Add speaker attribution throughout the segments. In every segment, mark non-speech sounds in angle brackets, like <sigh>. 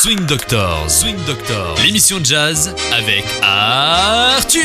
Speaker 1: Swing Doctor, Swing Doctor, l'émission de jazz avec Arthur.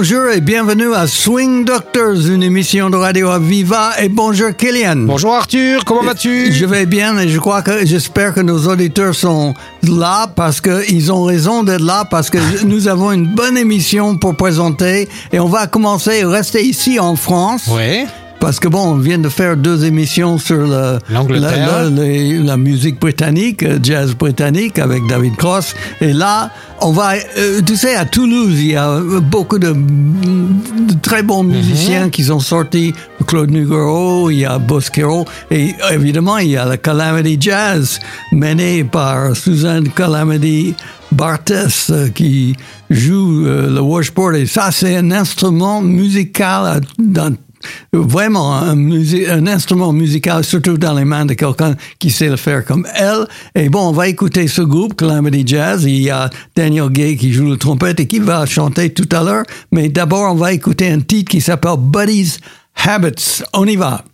Speaker 2: Bonjour et bienvenue à Swing Doctors, une émission de radio à Viva. Et bonjour Kylian.
Speaker 3: Bonjour Arthur, comment vas-tu?
Speaker 2: Je vais bien et je crois que j'espère que nos auditeurs sont là parce qu'ils ont raison d'être là parce que <laughs> nous avons une bonne émission pour présenter et on va commencer à rester ici en France.
Speaker 3: Oui.
Speaker 2: Parce que bon, on vient de faire deux émissions sur le- la, la- les- la musique britannique, euh, jazz britannique avec David Cross. Et là, on va, euh, tu sais, à Toulouse, il y a euh, beaucoup de, de très bons
Speaker 3: Mhm.
Speaker 2: musiciens qui sont sortis. Claude Nougaro, il y a Bosquero. Et évidemment, il y a la Calamity Jazz menée par Suzanne Calamity Barthes euh, qui joue euh, le washboard. Et ça, c'est un instrument musical dans vraiment un, instrument musical, surtout dans les mains de quelqu'un qui sait le faire comme elle. Et bon, on va écouter ce groupe, Calamity Jazz. Il y a Daniel Gay qui joue le trompette et qui va chanter tout à l'heure. Mais d'abord, on va écouter un titre qui s'appelle Buddy's Habits. On y va.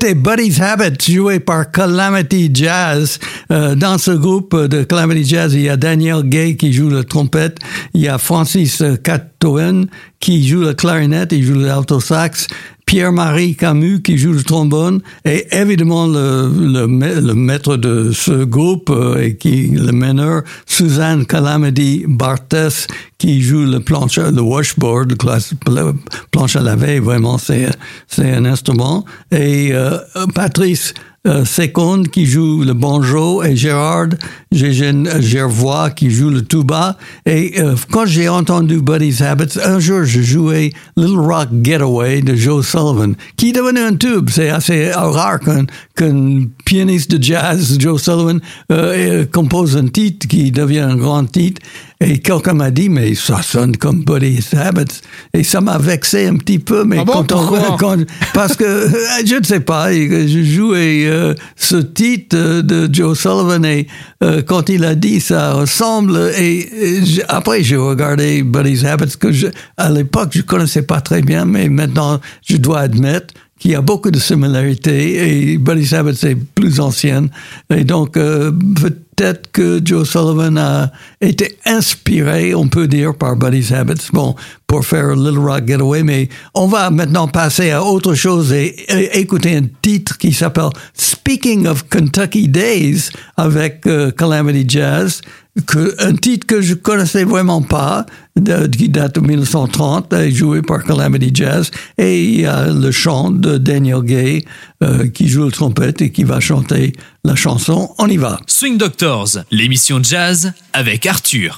Speaker 2: C'était Buddy's Habit, joué par Calamity Jazz. Euh, dans ce groupe de Calamity Jazz, il y a Daniel Gay qui joue la trompette, il y a Francis Catoen qui joue le clarinette, il joue l'alto sax, Pierre-Marie Camus qui joue le trombone et évidemment le, le, le maître de ce groupe euh, et qui le meneur Suzanne Calamity Barthes qui joue le planche, le washboard, le planche à laver. Vraiment, c'est c'est un instrument. Et euh, Patrice euh, Seconde qui joue le banjo et Gérard Gervois qui joue le tuba. Et euh, quand j'ai entendu Buddy's Habits, un jour je jouais Little Rock Getaway de Joe Sullivan, qui est un tube. C'est assez rare qu'un pianiste de jazz, Joe Sullivan, euh, compose un titre qui devient un grand titre. Et quelqu'un m'a dit, mais ça sonne comme Buddy's Habits. Et ça m'a vexé un petit peu, mais
Speaker 3: ah bon,
Speaker 2: quand on, quand, parce que je ne sais pas, je jouais euh, ce titre de Joe Sullivan et euh, quand il a dit ça ressemble et, et après j'ai regardé Buddy's Habits que je, à l'époque je connaissais pas très bien, mais maintenant je dois admettre qu'il y a beaucoup de similarités et Buddy's Habits est plus ancienne et donc euh, peut-être que Joe Sullivan a été inspiré, on peut dire, par Buddy's Habits, bon, pour faire Little Rock Getaway, mais on va maintenant passer à autre chose et, écouter un titre qui s'appelle Speaking of Kentucky Days avec euh, Calamity Jazz, un titre que je connaissais vraiment pas, de, qui date de 1930, joué par Calamity Jazz, et il y a le chant de Daniel Gay euh, qui joue le trompette et qui va chanter la chanson. On y va.
Speaker 1: Swing Doctors, l'émission jazz avec Arthur.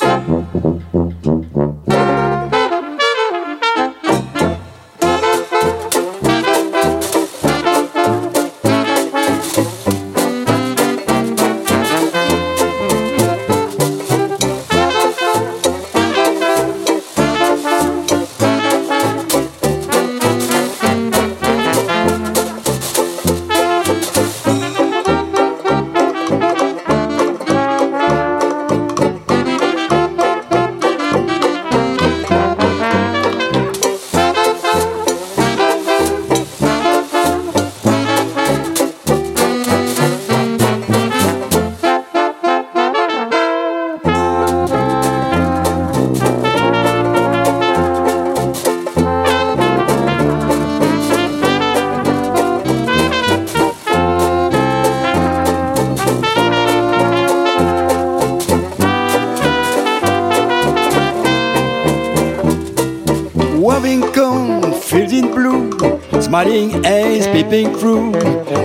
Speaker 4: Peeping through.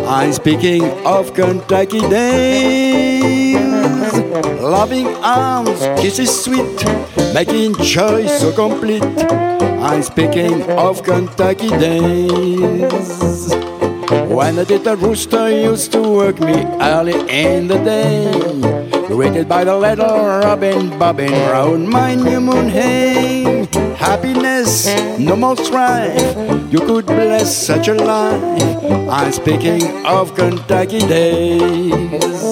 Speaker 4: I'm speaking of Kentucky days. Loving arms, kisses sweet, making joy so complete. I'm speaking of Kentucky days. When the little rooster used to work me early in the day, greeted by the little robin bobbing round my new moon hay. Happiness, no more strife. You could bless such a life. I'm speaking of Kentucky days.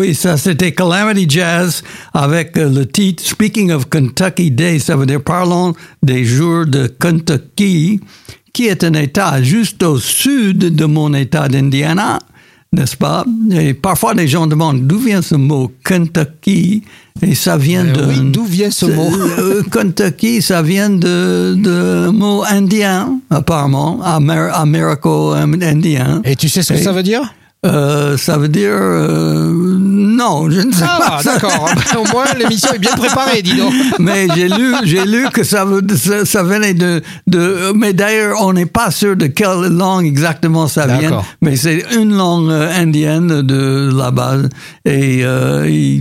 Speaker 2: Oui, ça c'était Calamity Jazz avec euh, le titre Speaking of Kentucky Day, ça veut dire parlons des jours de Kentucky, qui est un État juste au sud de mon État d'Indiana, n'est-ce pas? Et parfois les gens demandent d'où vient ce mot Kentucky? Et ça vient
Speaker 3: Euh,
Speaker 2: de...
Speaker 3: oui, d'où vient ce mot? <laughs>
Speaker 2: Euh, Kentucky, ça vient de, de mot indien, apparemment, Amer- américo-indien.
Speaker 3: Et tu sais ce que
Speaker 2: Et-
Speaker 3: ça veut dire?
Speaker 2: Euh, ça veut dire euh, non, je ne sais
Speaker 3: Ah,
Speaker 2: pas. <laughs>
Speaker 3: d'accord. Au moins, l'émission est bien préparée, dis donc. <laughs>
Speaker 2: Mais j'ai lu, j'ai lu que ça, veut- ça, ça venait de, de. Mais d'ailleurs, on n'est pas sûr de quelle langue exactement ça vient. Mais c'est une langue euh, indienne de là-bas et euh,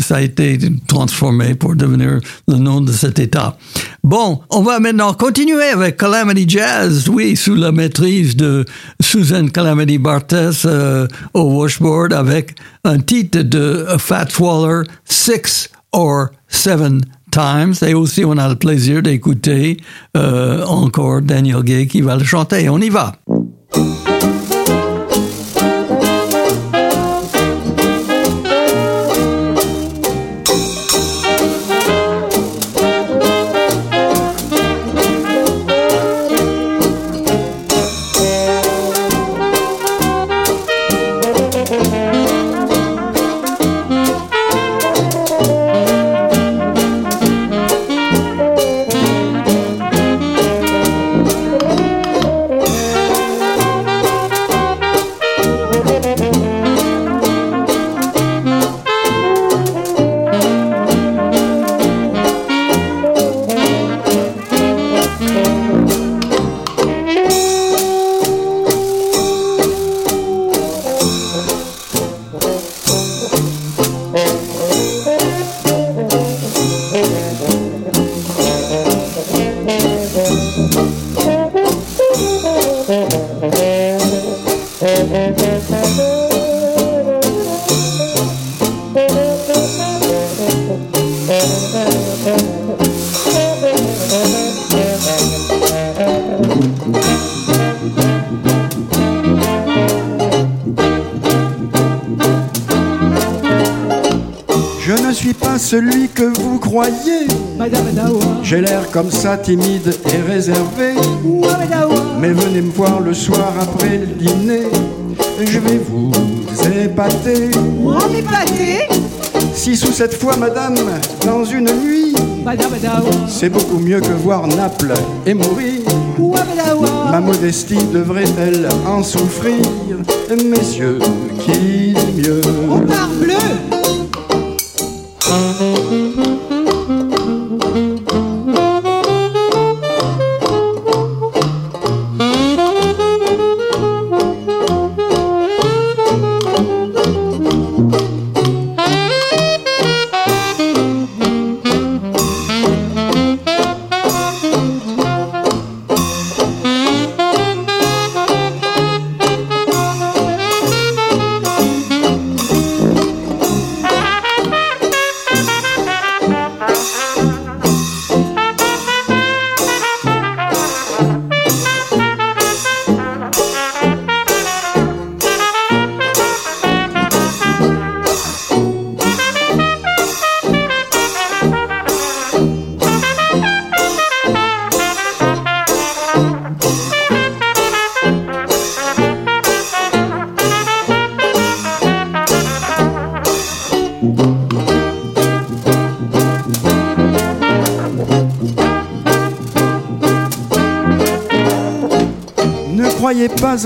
Speaker 2: ça a été transformé pour devenir le nom de cet État. Bon, on va maintenant continuer avec Calamity Jazz, oui, sous la maîtrise de Susan Calamity Bartes euh, au washboard avec un titre de Fat Waller, Six or Seven Times. Et aussi, on a le plaisir d'écouter euh, encore Daniel Gay qui va le chanter. On y va.
Speaker 4: Comme ça timide et réservé. Mais venez me voir le soir après le dîner. Je vais vous épater. Six ou sept fois, madame, dans une nuit. C'est beaucoup mieux que voir Naples et mourir. Ma modestie devrait-elle en souffrir Messieurs, qui dit mieux Ne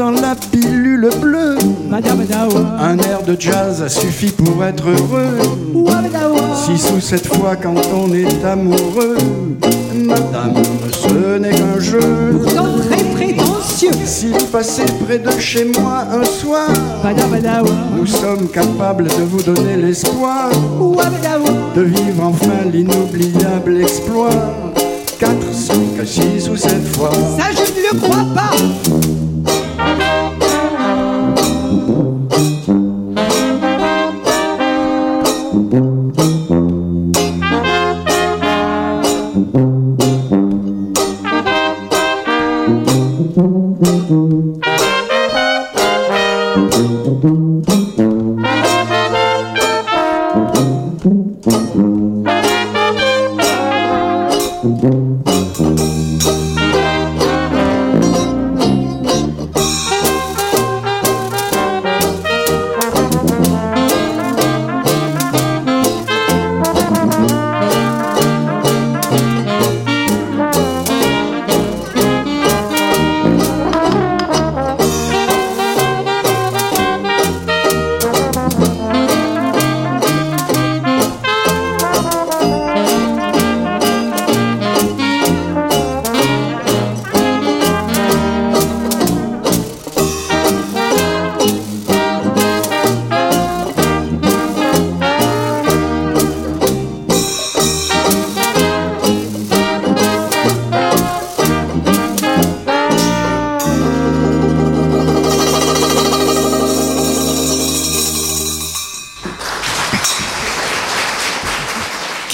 Speaker 4: en la pilule bleue. Un air de jazz suffit pour être heureux. Six ou sept fois quand on est amoureux. Madame, ce n'est qu'un jeu.
Speaker 5: très prétentieux.
Speaker 4: Si vous passez près de chez moi un soir, nous sommes capables de vous donner l'espoir de vivre enfin l'inoubliable exploit. Quatre, cinq, six ou sept fois.
Speaker 5: Ça, je ne le crois pas.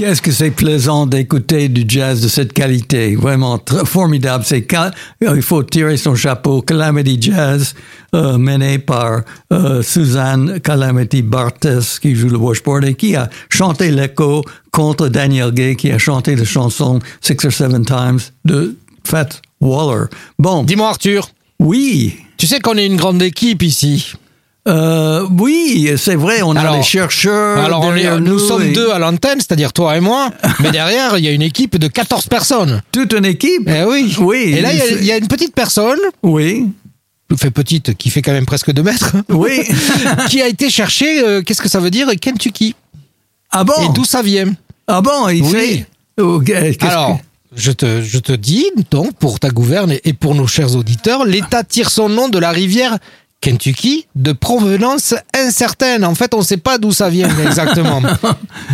Speaker 2: Qu'est-ce que c'est plaisant d'écouter du jazz de cette qualité? Vraiment très formidable. C'est ca- il faut tirer son chapeau. Calamity Jazz, euh, mené par euh, Suzanne Calamity Bartes, qui joue le washboard et qui a chanté l'écho contre Daniel Gay, qui a chanté la chanson Six or Seven Times de Fat Waller. Bon,
Speaker 3: Dis-moi Arthur,
Speaker 2: oui.
Speaker 3: tu sais qu'on est une grande équipe ici.
Speaker 2: Euh, oui, c'est vrai, on
Speaker 3: Alors-
Speaker 2: a les chercheurs.
Speaker 3: Alors on est- nous,
Speaker 2: nous
Speaker 3: sommes
Speaker 2: et
Speaker 3: deux à l'antenne, c'est-à-dire toi et moi, <laughs> mais derrière il y a une équipe de 14 personnes.
Speaker 2: Toute une équipe.
Speaker 3: Eh oui.
Speaker 2: Oui.
Speaker 3: Et là il y a- y, une petite personne,
Speaker 2: Oui.
Speaker 3: fait petite, qui fait quand même presque 2 mètres, <laughs>
Speaker 2: Oui. <laughs>
Speaker 3: qui a été chercher, euh, qu'est-ce que ça veut dire, Kentucky.
Speaker 2: ah bon?
Speaker 3: Et d'où ça vient
Speaker 2: Ah bon, il
Speaker 3: Oui.
Speaker 2: qu'est-ce
Speaker 3: Alors, je te, je te dis, donc, pour ta gouverne et pour nos chers auditeurs, l'État tire son nom de la rivière Kentucky, de provenance incertaine. En fait, on ne sait pas d'où ça vient <laughs> exactement.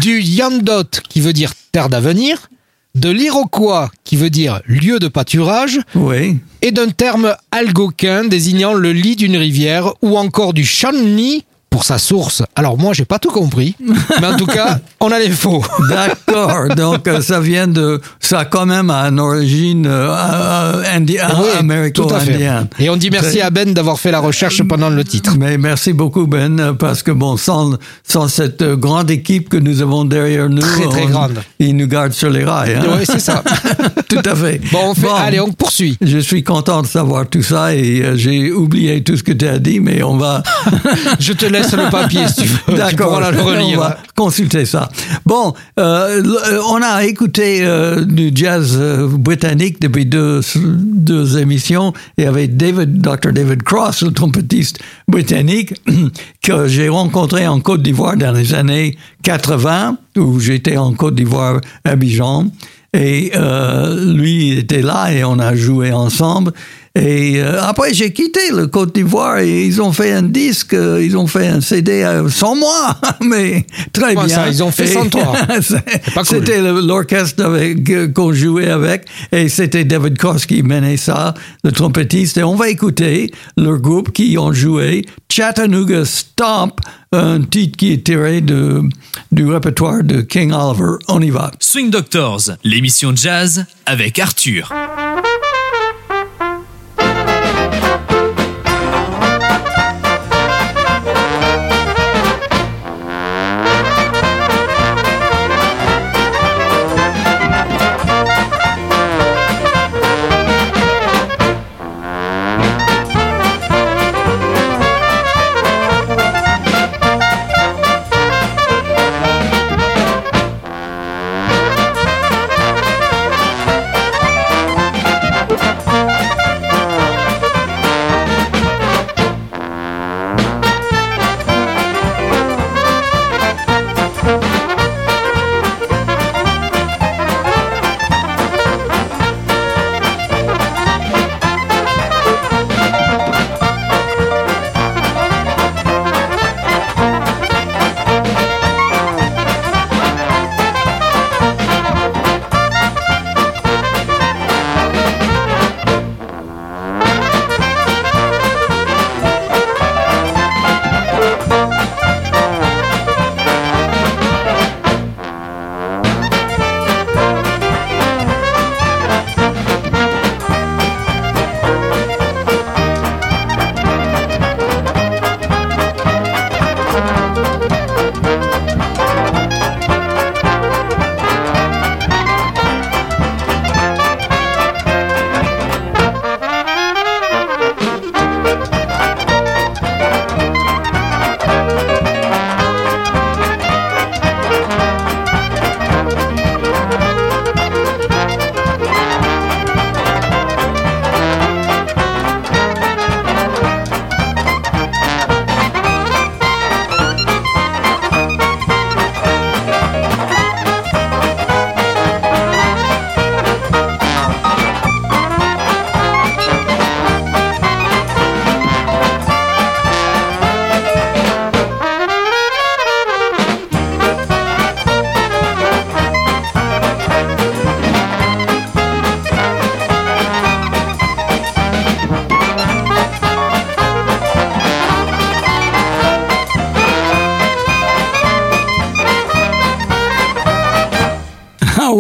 Speaker 3: du Yandot, qui veut dire terre d'avenir, de l'Iroquois, qui veut dire lieu de pâturage,
Speaker 2: Oui.
Speaker 3: et d'un terme algonquin désignant le lit d'une rivière, ou encore du Shawnee pour sa source. Alors moi, j'ai pas tout compris, mais en tout cas, <laughs> on a les faux.
Speaker 2: D'accord. Donc, euh, ça vient de. Ça a quand même une origine euh, indi-
Speaker 3: Oui, à
Speaker 2: américo-indienne.
Speaker 3: Et on dit merci à Ben d'avoir fait la recherche pendant le titre.
Speaker 2: Mais merci beaucoup, Ben, parce que bon, sans, sans cette grande équipe que nous avons derrière nous.
Speaker 3: Très, très
Speaker 2: on-
Speaker 3: grande.
Speaker 2: Ils nous gardent sur les rails. hein.
Speaker 3: Oui, c'est ça. <laughs> <laughs>
Speaker 2: Tout à fait.
Speaker 3: Bon, on fait, allez, on poursuit.
Speaker 2: Je suis content de savoir tout ça et euh, j'ai oublié tout ce que tu as dit, mais on va. <laughs>
Speaker 3: Je te laisse le papier si tu veux.
Speaker 2: D'accord, on va consulter ça. Bon, euh, on a écouté euh, du jazz britannique depuis deux, deux émissions et avec David, Dr. David Cross, le trompettiste britannique <clears throat> que j'ai rencontré en Côte d'Ivoire dans les années 80, où j'étais en Côte d'Ivoire, à Abidjan. Et euh, lui était là et on a joué ensemble. Et euh, après, j'ai quitté le Côte d'Ivoire et ils ont fait un disque, euh, ils ont fait un CD euh, sans moi, <laughs> mais très
Speaker 3: Comment
Speaker 2: bien.
Speaker 3: ça, ils ont fait
Speaker 2: Et
Speaker 3: sans toi <laughs> cool.
Speaker 2: C'était le- l'orchestre qu'on jouait avec et c'était David Cross qui menait ça, le trompettiste. Et on va écouter leur groupe qui ont joué Chattanooga Stomp, un titre qui est tiré de, du répertoire de King Oliver. On y va.
Speaker 1: Swing Doctors, l'émission jazz avec Arthur.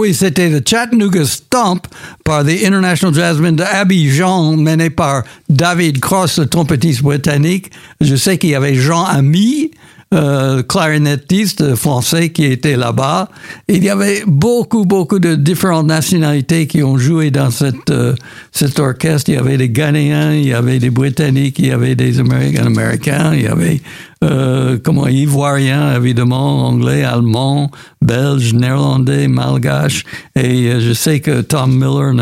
Speaker 2: Oui, c'était le Chattanooga Stomp par the International Jazzmen d'Abidjan, mené par David Cross, le trompettiste britannique. Je sais qu'il y avait Jean Ami, euh, clarinettiste français qui était là-bas. Il y avait beaucoup, beaucoup de différentes nationalités qui ont joué dans cette, euh, cet orchestre. Il y avait des Ghanéens, il y avait des Britanniques, il y avait des Américains, Américains, il y avait euh, comment ivoiriens, évidemment, anglais, allemand, belge, néerlandais, malgache. Et euh, je sais que Tom Miller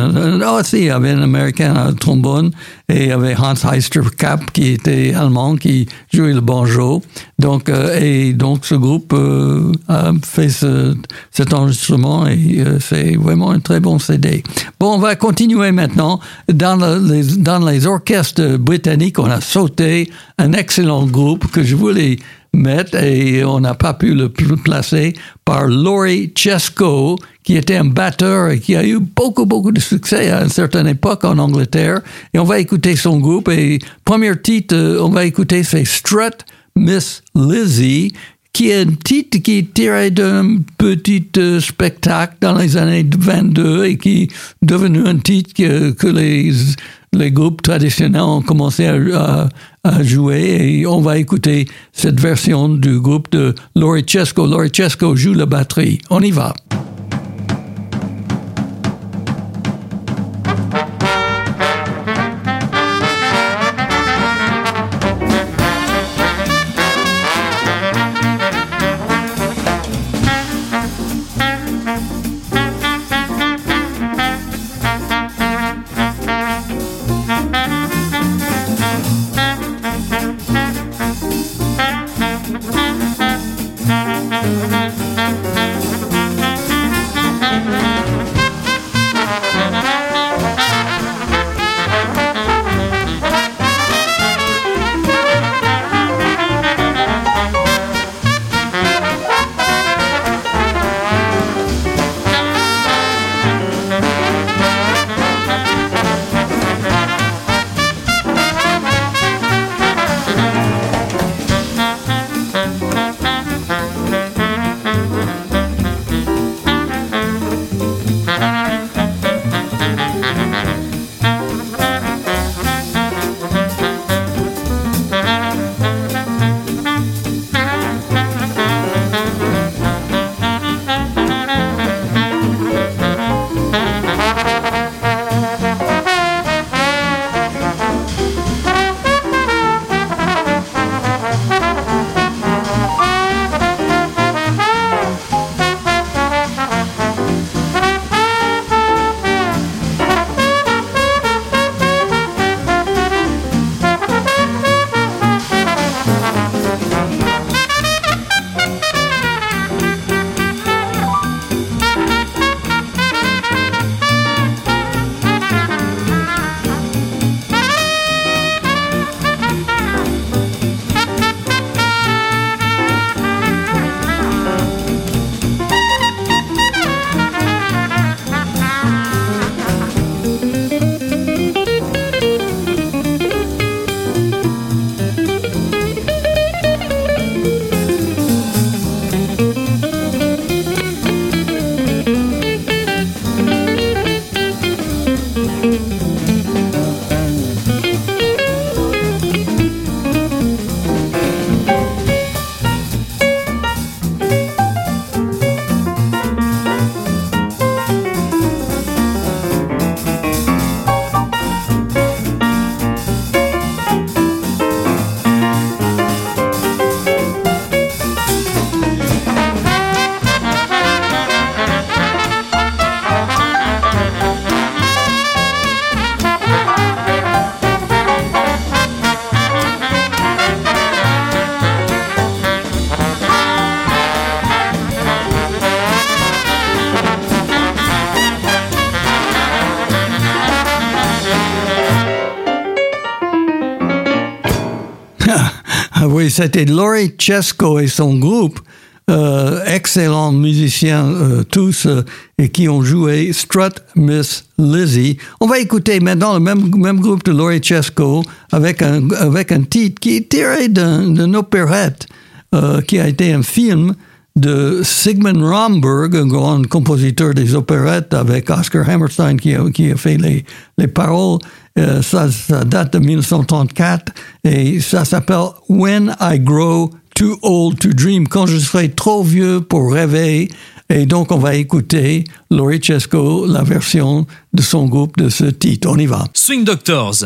Speaker 2: oh, aussi il y avait un Américain à trombone et il y avait Hans Heisterkamp qui était allemand, qui jouait le banjo. Donc, euh, et donc ce groupe euh, a fait ce, cet enregistrement et c'est vraiment un très bon CD. Bon, on va continuer maintenant. Dans, le- les, dans les orchestres britanniques, on a sauté un excellent groupe que je voulais mettre et on n'a pas pu le pl- placer par Laurie Chesco, qui était un batteur et qui a eu beaucoup, beaucoup de succès à une certaine époque en Angleterre. Et on va écouter son groupe et premier titre, euh, on va écouter c'est Strut Miss Lizzie, qui est un titre qui est tiré d'un petit euh, spectacle dans les années 22 et qui est devenu un titre que, que les, les groupes traditionnels ont commencé à, jouer et on va écouter cette version du groupe de Laurie Chesco. Chesco joue la batterie. On y va. Oui, c'était Laurie Chesco et son groupe, euh, excellents musiciens euh, tous, euh, et qui ont joué Strut Miss Lizzie. On va écouter maintenant le même, même groupe de Laurie Chesco avec un, avec un titre qui est tiré d'un- d'une opérette qui a été un film de Sigmund Romberg, un grand compositeur des opérettes avec Oscar Hammerstein qui a, qui a fait les, les paroles. Euh, ça, ça date de 1934 et ça s'appelle When I Grow Too Old to Dream, quand je serai trop vieux pour rêver. Et donc, on va écouter Laurie Chesco, la version de son groupe de ce titre. On y va.
Speaker 1: Swing Doctors.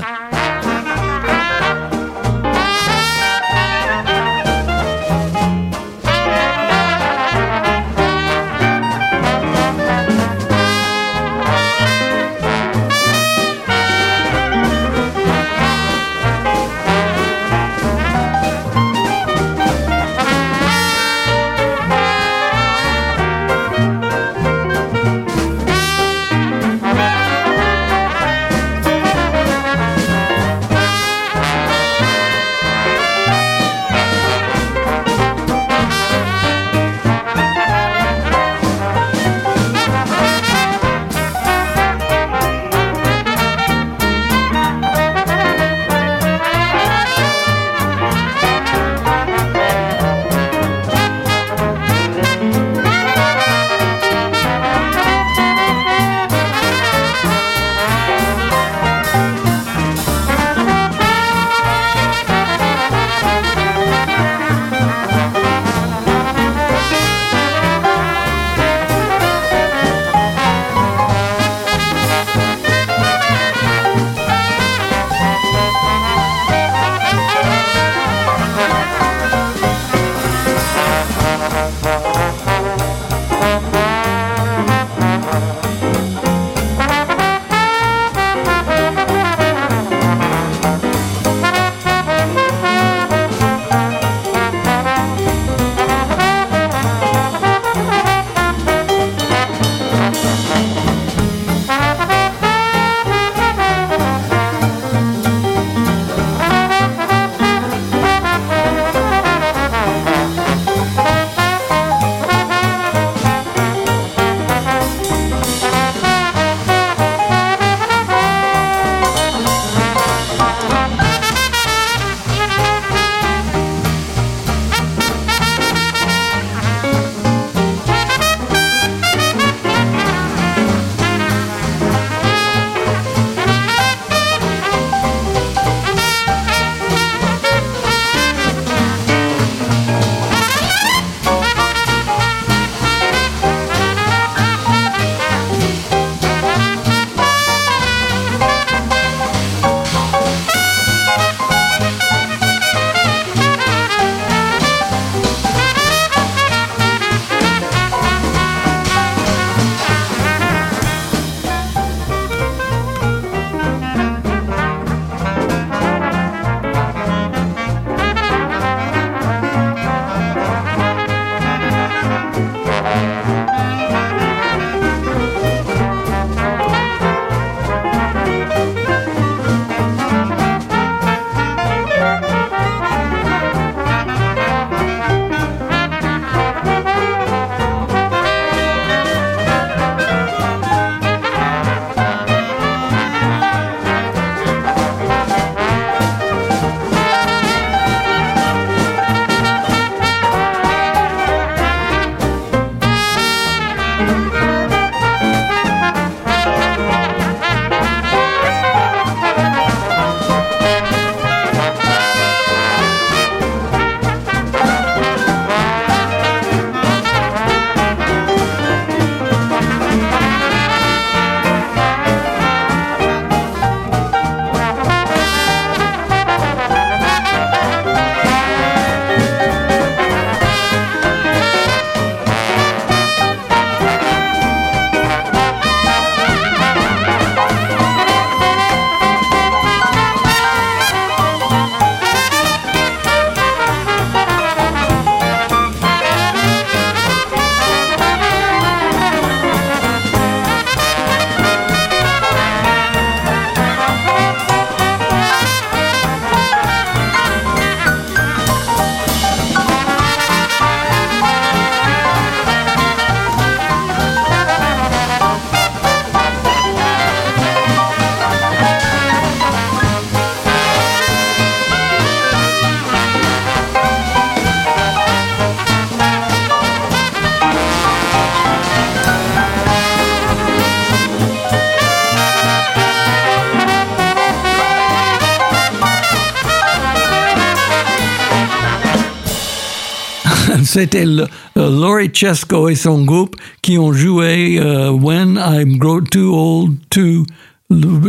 Speaker 2: C'était le- euh, Laurie Chesco et son groupe qui ont joué euh, When I'm Grow Too Old to,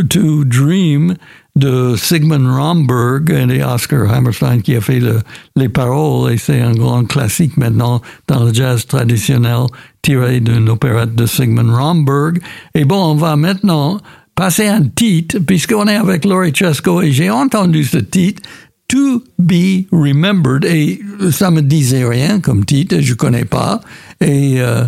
Speaker 2: to Dream de Sigmund Romberg et Oscar Hammerstein qui a fait le- les paroles et c'est un grand classique maintenant dans le jazz traditionnel tiré d'une opérette de Sigmund Romberg. Et bon, on va maintenant passer un titre puisqu'on est avec Laurie Chesco et j'ai entendu ce titre To Be Remembered. Et ça me disait rien comme titre, je connais pas. Et euh,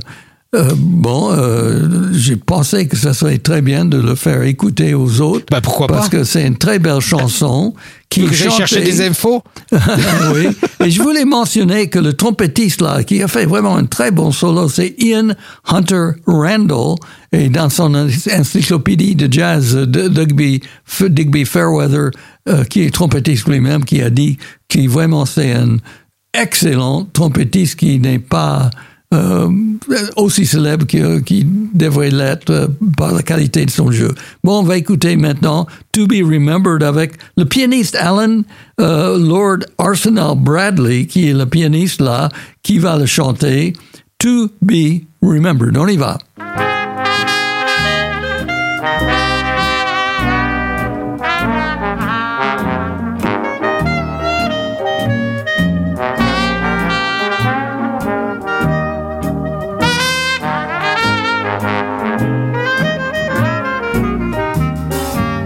Speaker 2: euh, bon, euh, j'ai pensé que ça serait très bien de le faire écouter aux autres.
Speaker 3: Bah, pourquoi
Speaker 2: Parce
Speaker 3: pas
Speaker 2: que c'est une très belle chanson qui
Speaker 3: chercher
Speaker 2: chantée-
Speaker 3: des infos <laughs>
Speaker 2: oui. Et je voulais mentionner que le trompettiste là, qui a fait vraiment un très bon solo, c'est Ian Hunter Randall. Et dans son encyclopédie de jazz, Digby, Digby Fairweather, euh, qui est trompettiste lui-même, qui a dit qu'il vraiment c'est un excellent trompettiste qui n'est pas euh, aussi célèbre qu'il qui devrait l'être euh, par la qualité de son jeu. Bon, on va écouter maintenant To Be Remembered avec le pianiste Alan euh, Lord Arsenal Bradley, qui est le pianiste là, qui va le chanter To Be Remembered. On y va.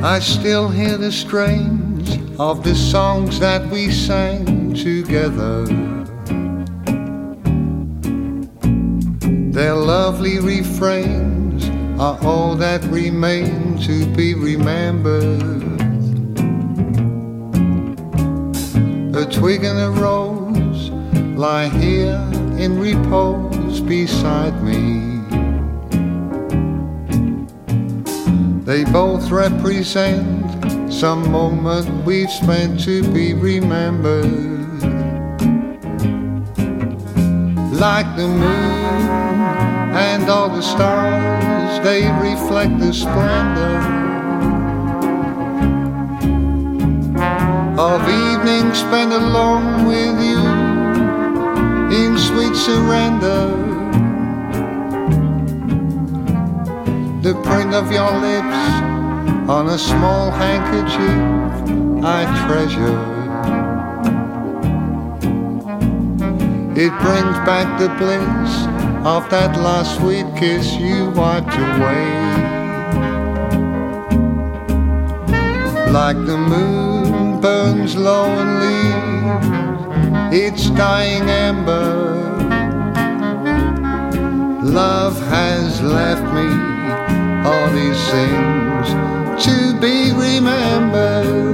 Speaker 6: I still hear the strains of the songs that we sang together. Their lovely refrains are all that remain to be remembered. A twig and a rose lie here in repose beside me. They both represent some moment we've spent to be remembered. Like the moon and all the stars, they reflect the splendor of evening spent alone with you in sweet surrender. The print of your lips on a small handkerchief I treasure. It brings back the bliss of that last sweet kiss you wiped away. Like the moon burns low and leaves its dying ember. Love has left me all these things to be remembered.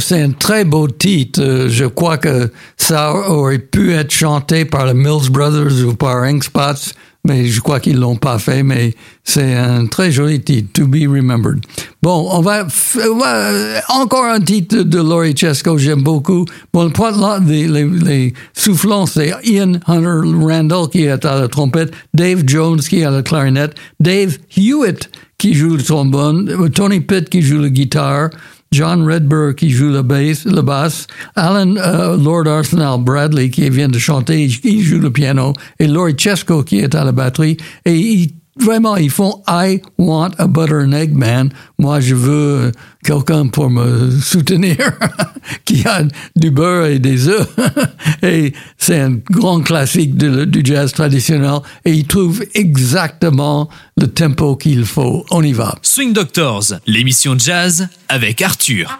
Speaker 2: C'est un très beau titre. Euh, Je crois que ça aurait pu être chanté par les Mills Brothers ou par Ink Spots, mais je crois qu'ils l'ont pas fait, mais c'est un très joli titre, To Be Remembered. Bon, on va, euh, encore un titre de Laurie Chesco, j'aime beaucoup. Bon, le point là, les, les, les soufflants, c'est Ian Hunter Randall qui est à la trompette, Dave Jones qui est à la clarinette, Dave Hewitt qui joue le trombone, Tony Pitt qui joue la guitare, John Redburn qui joue la basse, la basse Alan euh, Lord Arsenal Bradley qui vient de chanter, il, il joue le piano, et Laurie Chesco qui est à la batterie. Et ils- vraiment, ils font I want a butter and egg man. Moi, je veux quelqu'un pour me soutenir <laughs> qui a du beurre et des œufs. <laughs> et c'est un grand classique du jazz traditionnel. Et ils trouvent exactement le tempo qu'il faut. On y va.
Speaker 1: Swing Doctors, l'émission jazz avec Arthur.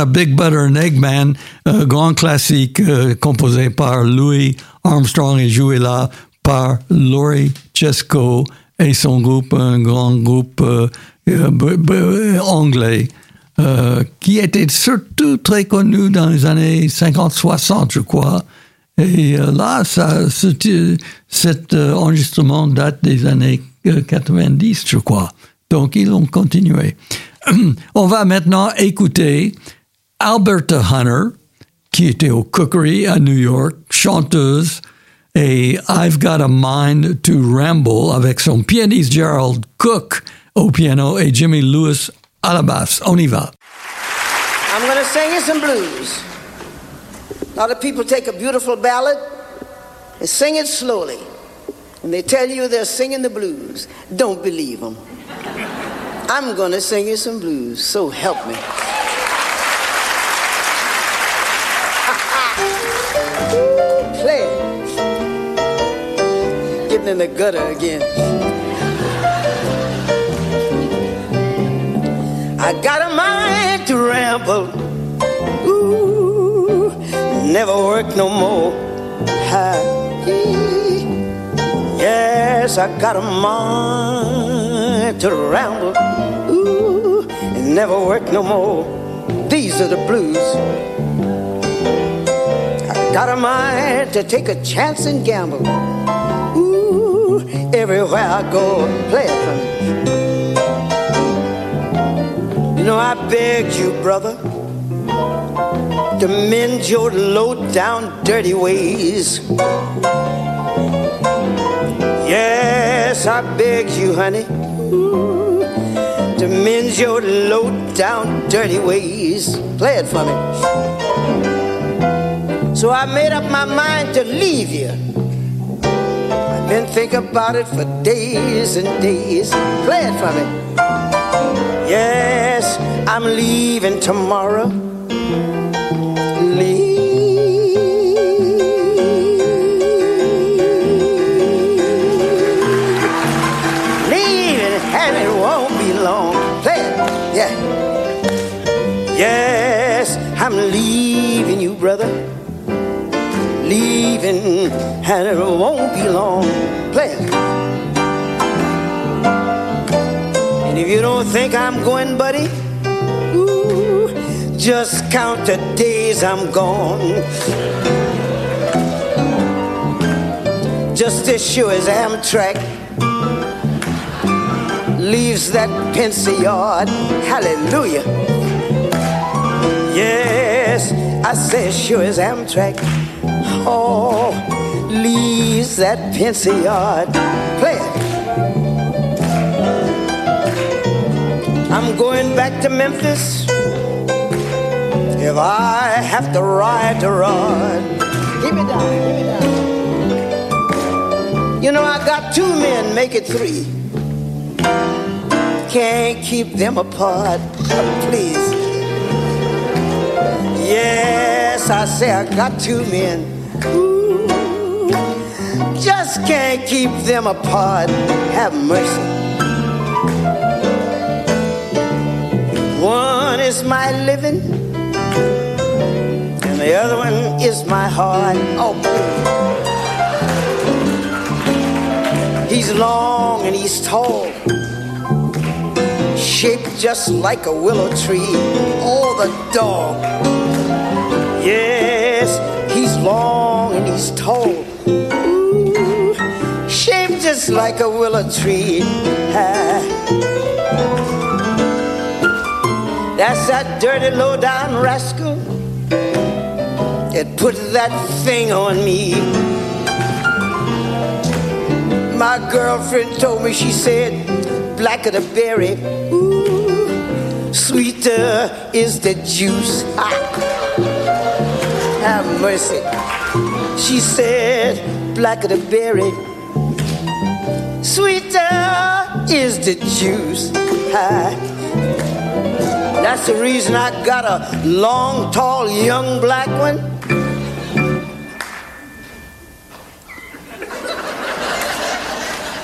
Speaker 2: A Big Butter and Egg Man, euh, grand classique euh, composé par Louis Armstrong et joué là par Laurie Chesco et son groupe, un grand groupe euh, euh, anglais, qui était surtout très connu dans les années 50-60, je crois. Et là, ça, ce- cet enregistrement date des années euh, 90, je crois. Donc, ils ont continué. <clears throat> On va maintenant écouter Alberta Hunter, qui était au Cookery à New York, chanteuse, et I've Got a Mind to Ramble avec son pianiste Gerald Cook au piano et Jimmy Lewis à la.
Speaker 7: I'm going to sing you some blues. A lot of people take a beautiful ballad and sing it slowly. And they tell you they're singing the blues. Don't believe them. I'm going to sing you some blues, so help me. In the gutter again. I got a mind to ramble. Ooh, never work no more. Yes, I got a mind to ramble. Ooh, and never work no more. These are the blues. I got a mind to take a chance and gamble. Everywhere I go, play it for me. You know, I begged you, brother, to mend your low down dirty ways. Yes, I begged you, honey, to mend your low down dirty ways. Play it for me. So I made up my mind to leave you. Been thinking about it for days and days. Play it for me. Yes, I'm leaving tomorrow. Leaving, and it won't be long. Play it. And if you don't think I'm going, buddy, ooh, just count the days I'm gone. Just as sure as Amtrak leaves that Pensy yard, hallelujah. Yes, I say as sure as Amtrak, oh, leaves that Pensy yard. Play it. I'm going back to Memphis. If I have to ride to run, keep it down, keep it down. You know, I got two men, make it three. Can't keep them apart, please. Yes, I say I got two men. Can't keep them apart. Have mercy. One is my living, and the other one is my heart. Oh. He's long and he's tall, shaped just like a willow tree. Oh, the dog. Yes, he's long and he's tall, just like a willow tree. That's that dirty low down rascal that put that thing on me. My girlfriend told me, she said, blacker the berry, ooh, sweeter is the juice. Ah. Have mercy. She said, blacker the berry, sweeter is the juice. That's the reason I got a long, tall, young black one.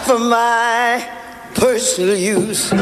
Speaker 7: For my personal use.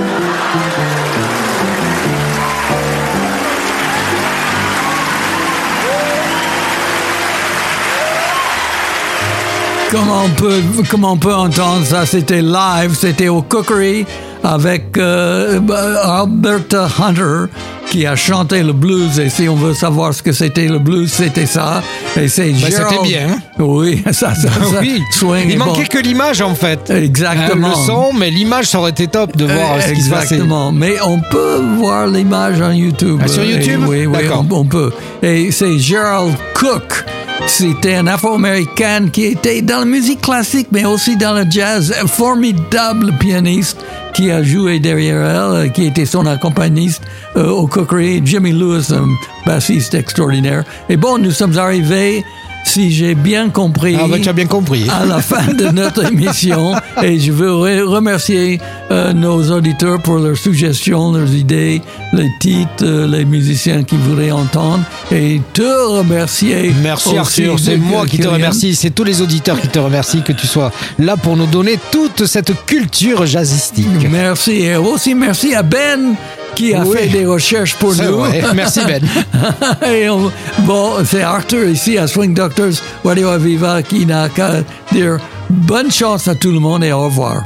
Speaker 2: Comme on peut, comme on peut entendre, ça? C'était live, c'était au Cookery avec euh, Alberta Hunter qui a chanté le blues. Et si on veut savoir ce que c'était le blues, c'était ça. Et c'est Gerald-
Speaker 3: c'était bien, hein?
Speaker 2: Oui, <laughs> ça, ça, ça
Speaker 3: oui.
Speaker 2: swing
Speaker 3: Il manquait
Speaker 2: bon.
Speaker 3: que l'image en fait.
Speaker 2: Exactement.
Speaker 3: Hein, le son, mais l'image ça aurait été top de voir
Speaker 2: Euh,
Speaker 3: ce qui se passait.
Speaker 2: Exactement. Mais on peut voir l'image en YouTube.
Speaker 3: Ah, sur YouTube?
Speaker 2: et Oui, oui, on peut. Et c'est Gerald Cook. C'était un Afro-Américain qui était dans la musique classique, mais aussi dans le jazz. Un formidable pianiste qui a joué derrière elle, euh, qui était son accompagniste euh, au Cookery. Jimmy Lewis, un bassiste extraordinaire. Et bon, nous sommes arrivés, si j'ai bien compris,
Speaker 3: Ah bah tu as bien compris.
Speaker 2: à la fin de notre <laughs> émission et je veux re- remercier euh, nos auditeurs pour leurs suggestions, leurs idées, les titres, euh, les musiciens qui voudraient entendre et te remercier.
Speaker 3: Merci Arthur, c'est moi qui te remercie, c'est tous les auditeurs qui te remercient que tu sois là pour nous donner toute cette culture jazzistique.
Speaker 2: Merci et aussi merci à Ben qui a
Speaker 3: Oui.
Speaker 2: fait des recherches pour nous.
Speaker 3: vrai. Merci Ben. <laughs>
Speaker 2: Et on- bon, c'est Arthur ici à Swing Doctors Radio Aviva qui n'a qu'à dire bonne chance à tout le monde et au revoir.